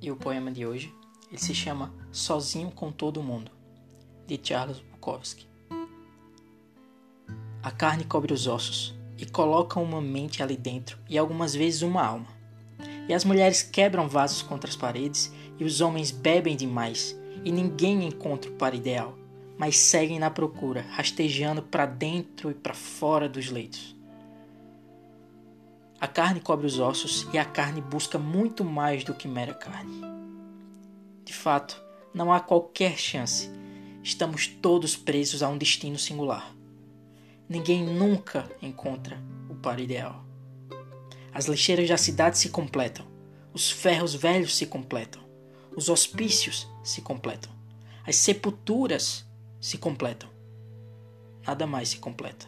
e o poema de hoje ele se chama Sozinho com Todo Mundo, de Charles Bukowski. A carne cobre os ossos e coloca uma mente ali dentro e algumas vezes uma alma. E as mulheres quebram vasos contra as paredes e os homens bebem demais e ninguém encontra o par ideal, mas seguem na procura, rastejando para dentro e para fora dos leitos. A carne cobre os ossos e a carne busca muito mais do que mera carne. De fato, não há qualquer chance. Estamos todos presos a um destino singular. Ninguém nunca encontra o par ideal. As lixeiras da cidade se completam, os ferros velhos se completam, os hospícios se completam, as sepulturas se completam. Nada mais se completa.